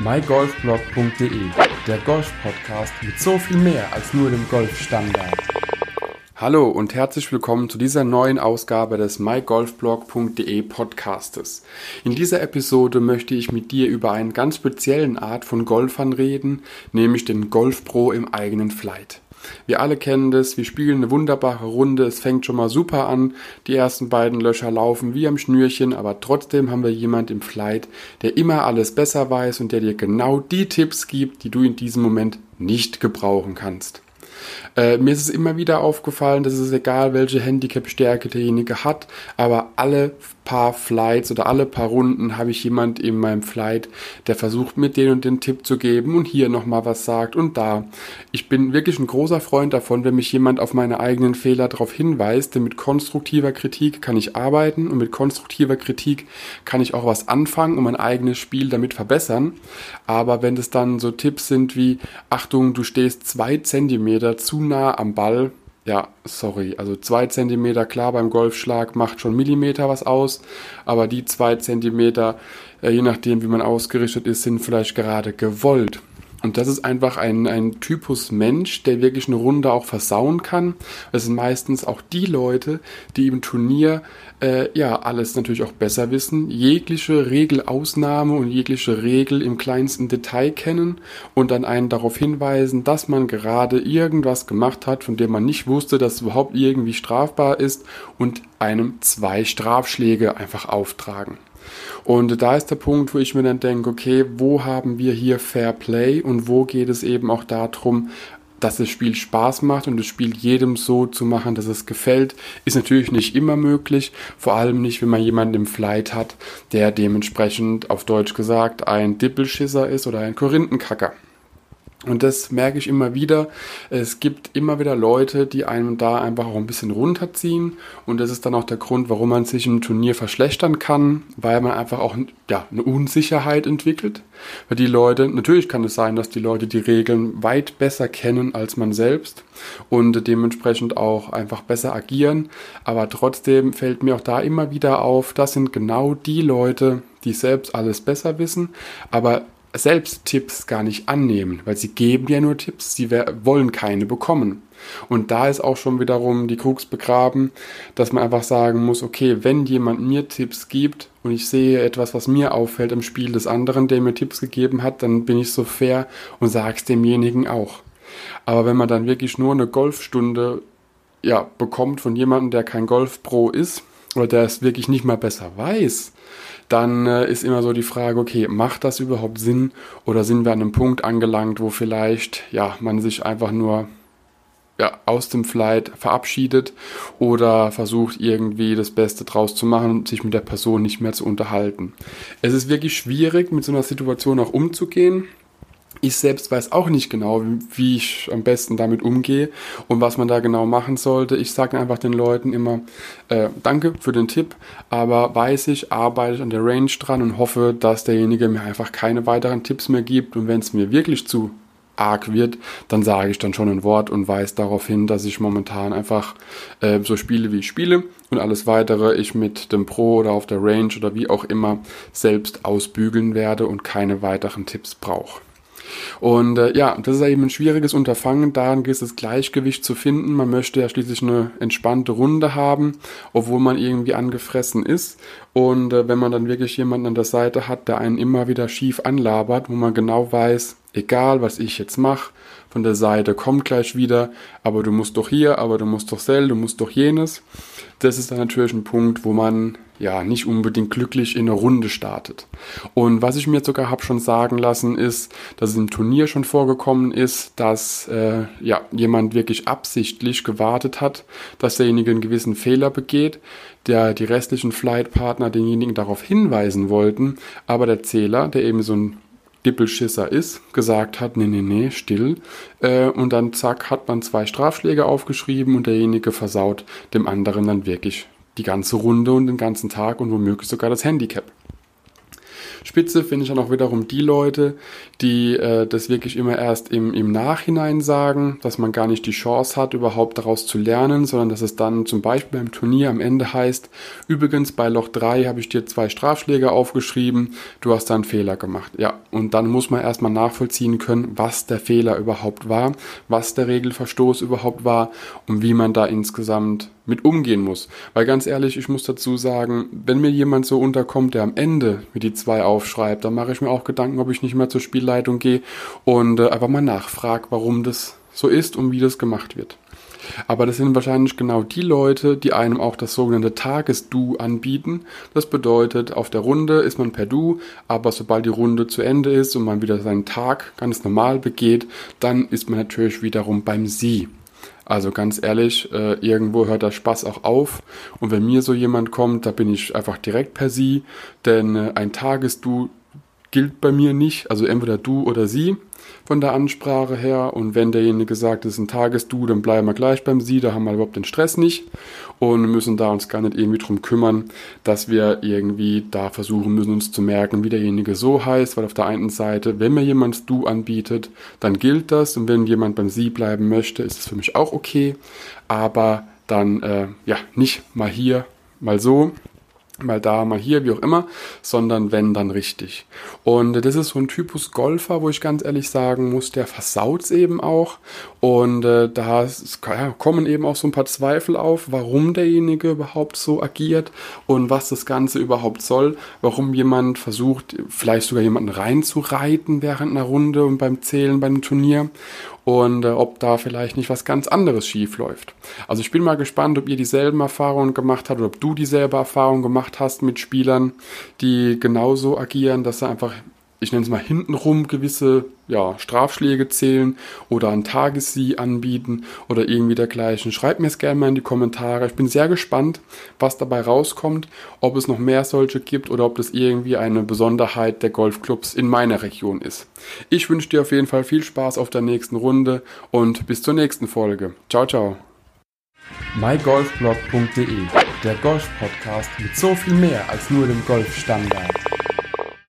mygolfblog.de, der Golf-Podcast mit so viel mehr als nur dem Golfstandard. Hallo und herzlich willkommen zu dieser neuen Ausgabe des mygolfblog.de Podcastes. In dieser Episode möchte ich mit dir über einen ganz speziellen Art von Golfern reden, nämlich den Golf Pro im eigenen Flight. Wir alle kennen das, wir spielen eine wunderbare Runde, es fängt schon mal super an, die ersten beiden Löcher laufen wie am Schnürchen, aber trotzdem haben wir jemand im Flight, der immer alles besser weiß und der dir genau die Tipps gibt, die du in diesem Moment nicht gebrauchen kannst. Äh, mir ist es immer wieder aufgefallen, dass es egal, welche Handicap-Stärke derjenige hat, aber alle paar Flights oder alle paar Runden habe ich jemand in meinem Flight, der versucht mir den und den Tipp zu geben und hier nochmal was sagt und da. Ich bin wirklich ein großer Freund davon, wenn mich jemand auf meine eigenen Fehler darauf hinweist, denn mit konstruktiver Kritik kann ich arbeiten und mit konstruktiver Kritik kann ich auch was anfangen und mein eigenes Spiel damit verbessern. Aber wenn es dann so Tipps sind wie, Achtung, du stehst zwei Zentimeter zu nah am Ball, ja, sorry, also zwei Zentimeter klar beim Golfschlag macht schon Millimeter was aus, aber die zwei Zentimeter, äh, je nachdem wie man ausgerichtet ist, sind vielleicht gerade gewollt. Und das ist einfach ein, ein Typus Mensch, der wirklich eine Runde auch versauen kann. Das sind meistens auch die Leute, die im Turnier äh, ja alles natürlich auch besser wissen, jegliche Regelausnahme und jegliche Regel im kleinsten Detail kennen und dann einen darauf hinweisen, dass man gerade irgendwas gemacht hat, von dem man nicht wusste, dass es überhaupt irgendwie strafbar ist und einem zwei Strafschläge einfach auftragen. Und da ist der Punkt, wo ich mir dann denke, okay, wo haben wir hier Fair Play und wo geht es eben auch darum, dass das Spiel Spaß macht und das Spiel jedem so zu machen, dass es gefällt, ist natürlich nicht immer möglich. Vor allem nicht, wenn man jemanden im Flight hat, der dementsprechend auf Deutsch gesagt ein Dippelschisser ist oder ein Korinthenkacker. Und das merke ich immer wieder. Es gibt immer wieder Leute, die einem da einfach auch ein bisschen runterziehen. Und das ist dann auch der Grund, warum man sich im Turnier verschlechtern kann, weil man einfach auch ja, eine Unsicherheit entwickelt. Weil die Leute, natürlich kann es sein, dass die Leute die Regeln weit besser kennen als man selbst und dementsprechend auch einfach besser agieren. Aber trotzdem fällt mir auch da immer wieder auf, das sind genau die Leute, die selbst alles besser wissen, aber selbst Tipps gar nicht annehmen, weil sie geben ja nur Tipps, sie wollen keine bekommen. Und da ist auch schon wiederum die Krux begraben, dass man einfach sagen muss, okay, wenn jemand mir Tipps gibt und ich sehe etwas, was mir auffällt im Spiel des anderen, der mir Tipps gegeben hat, dann bin ich so fair und sage es demjenigen auch. Aber wenn man dann wirklich nur eine Golfstunde ja, bekommt von jemandem, der kein Golfpro ist oder der es wirklich nicht mal besser weiß, dann äh, ist immer so die Frage, okay, macht das überhaupt Sinn oder sind wir an einem Punkt angelangt, wo vielleicht ja man sich einfach nur ja, aus dem Flight verabschiedet oder versucht irgendwie das Beste draus zu machen und sich mit der Person nicht mehr zu unterhalten. Es ist wirklich schwierig, mit so einer Situation auch umzugehen ich selbst weiß auch nicht genau, wie ich am besten damit umgehe und was man da genau machen sollte. Ich sage einfach den Leuten immer, äh, danke für den Tipp, aber weiß ich, arbeite ich an der Range dran und hoffe, dass derjenige mir einfach keine weiteren Tipps mehr gibt. Und wenn es mir wirklich zu arg wird, dann sage ich dann schon ein Wort und weise darauf hin, dass ich momentan einfach äh, so spiele, wie ich spiele und alles weitere ich mit dem Pro oder auf der Range oder wie auch immer selbst ausbügeln werde und keine weiteren Tipps brauche. Und äh, ja, das ist eben ein schwieriges Unterfangen, daran gilt es, das Gleichgewicht zu finden. Man möchte ja schließlich eine entspannte Runde haben, obwohl man irgendwie angefressen ist. Und äh, wenn man dann wirklich jemanden an der Seite hat, der einen immer wieder schief anlabert, wo man genau weiß, egal was ich jetzt mache, von der Seite kommt gleich wieder, aber du musst doch hier, aber du musst doch sel, du musst doch jenes. Das ist dann natürlich ein Punkt, wo man ja nicht unbedingt glücklich in eine Runde startet. Und was ich mir sogar habe schon sagen lassen, ist, dass es im Turnier schon vorgekommen ist, dass äh, ja jemand wirklich absichtlich gewartet hat, dass derjenige einen gewissen Fehler begeht, der die restlichen Flightpartner denjenigen darauf hinweisen wollten, aber der Zähler, der eben so ein Dippelschisser ist, gesagt hat, nee, nee, nee, still. Äh, und dann zack, hat man zwei Strafschläge aufgeschrieben und derjenige versaut dem anderen dann wirklich die ganze Runde und den ganzen Tag und womöglich sogar das Handicap. Spitze finde ich dann auch wiederum die Leute, die äh, das wirklich immer erst im, im Nachhinein sagen, dass man gar nicht die Chance hat, überhaupt daraus zu lernen, sondern dass es dann zum Beispiel beim Turnier am Ende heißt, übrigens bei Loch 3 habe ich dir zwei Strafschläge aufgeschrieben, du hast da einen Fehler gemacht. Ja, und dann muss man erstmal nachvollziehen können, was der Fehler überhaupt war, was der Regelverstoß überhaupt war und wie man da insgesamt mit umgehen muss. Weil ganz ehrlich, ich muss dazu sagen, wenn mir jemand so unterkommt, der am Ende mir die zwei aufschreibt, dann mache ich mir auch Gedanken, ob ich nicht mehr zur Spielleitung gehe und äh, einfach mal nachfrage, warum das so ist und wie das gemacht wird. Aber das sind wahrscheinlich genau die Leute, die einem auch das sogenannte Tages-Du anbieten. Das bedeutet, auf der Runde ist man per Du, aber sobald die Runde zu Ende ist und man wieder seinen Tag ganz normal begeht, dann ist man natürlich wiederum beim Sie. Also ganz ehrlich, äh, irgendwo hört der Spaß auch auf. Und wenn mir so jemand kommt, da bin ich einfach direkt per Sie, denn äh, ein Tages-Du gilt bei mir nicht. Also entweder du oder sie von der Ansprache her. Und wenn derjenige sagt, es ist ein Tagesdu, dann bleiben wir gleich beim Sie, da haben wir überhaupt den Stress nicht. Und müssen da uns gar nicht irgendwie drum kümmern, dass wir irgendwie da versuchen müssen, uns zu merken, wie derjenige so heißt, weil auf der einen Seite, wenn mir jemand Du anbietet, dann gilt das. Und wenn jemand beim Sie bleiben möchte, ist es für mich auch okay, aber dann äh, ja nicht mal hier, mal so, mal da, mal hier, wie auch immer, sondern wenn, dann richtig. Und das ist so ein Typus Golfer, wo ich ganz ehrlich sagen muss, der versaut's eben auch. Und äh, da ja, kommen eben auch so ein paar Zweifel auf, warum derjenige überhaupt so agiert und was das Ganze überhaupt soll, warum jemand versucht, vielleicht sogar jemanden reinzureiten während einer Runde und beim Zählen beim Turnier und äh, ob da vielleicht nicht was ganz anderes schief läuft. Also ich bin mal gespannt, ob ihr dieselben Erfahrungen gemacht habt oder ob du dieselbe Erfahrung gemacht hast mit Spielern, die genauso agieren, dass sie einfach ich nenne es mal hintenrum gewisse ja, Strafschläge zählen oder ein Tagessieg anbieten oder irgendwie dergleichen. Schreibt mir es gerne mal in die Kommentare. Ich bin sehr gespannt, was dabei rauskommt, ob es noch mehr solche gibt oder ob das irgendwie eine Besonderheit der Golfclubs in meiner Region ist. Ich wünsche dir auf jeden Fall viel Spaß auf der nächsten Runde und bis zur nächsten Folge. Ciao, ciao. mygolfblog.de Der Golf-Podcast mit so viel mehr als nur dem Golfstandard.